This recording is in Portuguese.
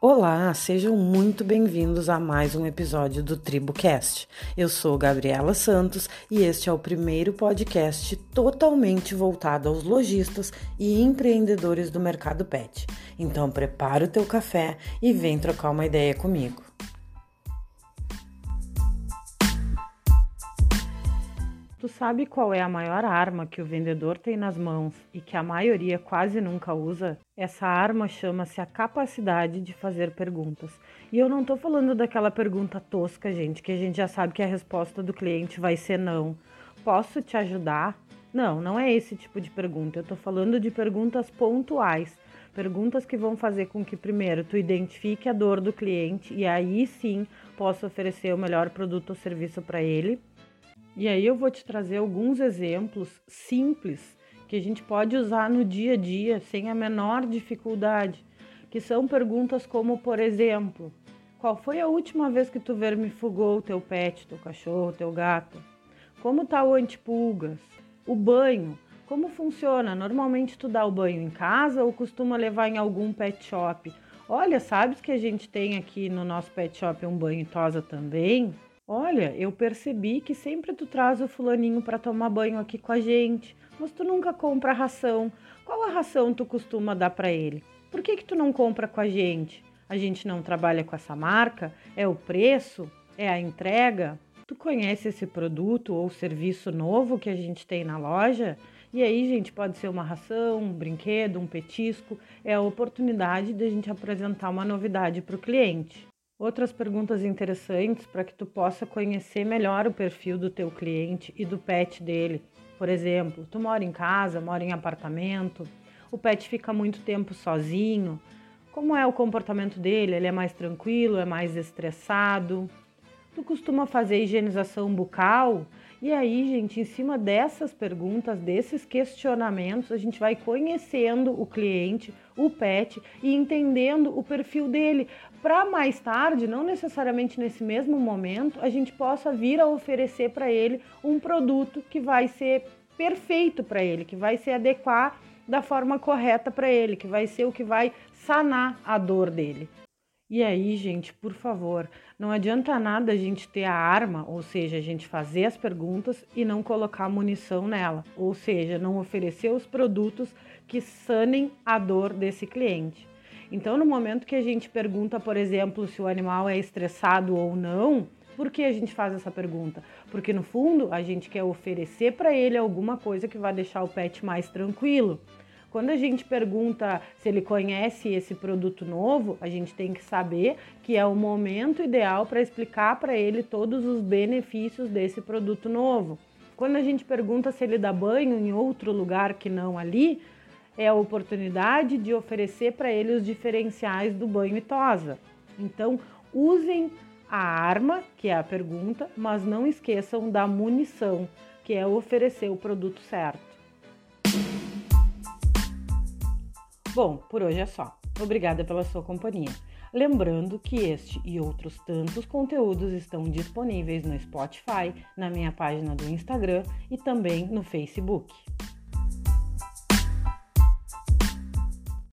Olá, sejam muito bem-vindos a mais um episódio do TribuCast. Eu sou Gabriela Santos e este é o primeiro podcast totalmente voltado aos lojistas e empreendedores do mercado pet. Então prepara o teu café e vem trocar uma ideia comigo. Tu sabe qual é a maior arma que o vendedor tem nas mãos e que a maioria quase nunca usa? Essa arma chama-se a capacidade de fazer perguntas. E eu não tô falando daquela pergunta tosca, gente, que a gente já sabe que a resposta do cliente vai ser não. Posso te ajudar? Não, não é esse tipo de pergunta. Eu tô falando de perguntas pontuais. Perguntas que vão fazer com que, primeiro, tu identifique a dor do cliente e aí sim possa oferecer o melhor produto ou serviço para ele. E aí eu vou te trazer alguns exemplos simples que a gente pode usar no dia a dia sem a menor dificuldade, que são perguntas como, por exemplo, qual foi a última vez que tu vermifugou o teu pet, teu cachorro, teu gato? Como tá o antipulgas? O banho, como funciona? Normalmente tu dá o banho em casa ou costuma levar em algum pet shop? Olha, sabes que a gente tem aqui no nosso pet shop um banho tosa também? Olha, eu percebi que sempre tu traz o fulaninho para tomar banho aqui com a gente, mas tu nunca compra ração. Qual a ração tu costuma dar para ele? Por que que tu não compra com a gente? A gente não trabalha com essa marca? É o preço? É a entrega? Tu conhece esse produto ou serviço novo que a gente tem na loja? E aí, gente, pode ser uma ração, um brinquedo, um petisco. É a oportunidade de a gente apresentar uma novidade para o cliente. Outras perguntas interessantes para que tu possa conhecer melhor o perfil do teu cliente e do pet dele. Por exemplo, tu mora em casa, mora em apartamento, o pet fica muito tempo sozinho. Como é o comportamento dele? Ele é mais tranquilo, é mais estressado? Tu costuma fazer higienização bucal? E aí, gente, em cima dessas perguntas, desses questionamentos, a gente vai conhecendo o cliente, o pet e entendendo o perfil dele, para mais tarde, não necessariamente nesse mesmo momento, a gente possa vir a oferecer para ele um produto que vai ser perfeito para ele, que vai se adequar da forma correta para ele, que vai ser o que vai sanar a dor dele. E aí, gente, por favor, não adianta nada a gente ter a arma, ou seja, a gente fazer as perguntas e não colocar munição nela, ou seja, não oferecer os produtos que sanem a dor desse cliente. Então, no momento que a gente pergunta, por exemplo, se o animal é estressado ou não, por que a gente faz essa pergunta? Porque no fundo a gente quer oferecer para ele alguma coisa que vai deixar o pet mais tranquilo. Quando a gente pergunta se ele conhece esse produto novo, a gente tem que saber que é o momento ideal para explicar para ele todos os benefícios desse produto novo. Quando a gente pergunta se ele dá banho em outro lugar que não ali, é a oportunidade de oferecer para ele os diferenciais do banho e tosa. Então, usem a arma, que é a pergunta, mas não esqueçam da munição, que é oferecer o produto certo. Bom, por hoje é só. Obrigada pela sua companhia. Lembrando que este e outros tantos conteúdos estão disponíveis no Spotify, na minha página do Instagram e também no Facebook.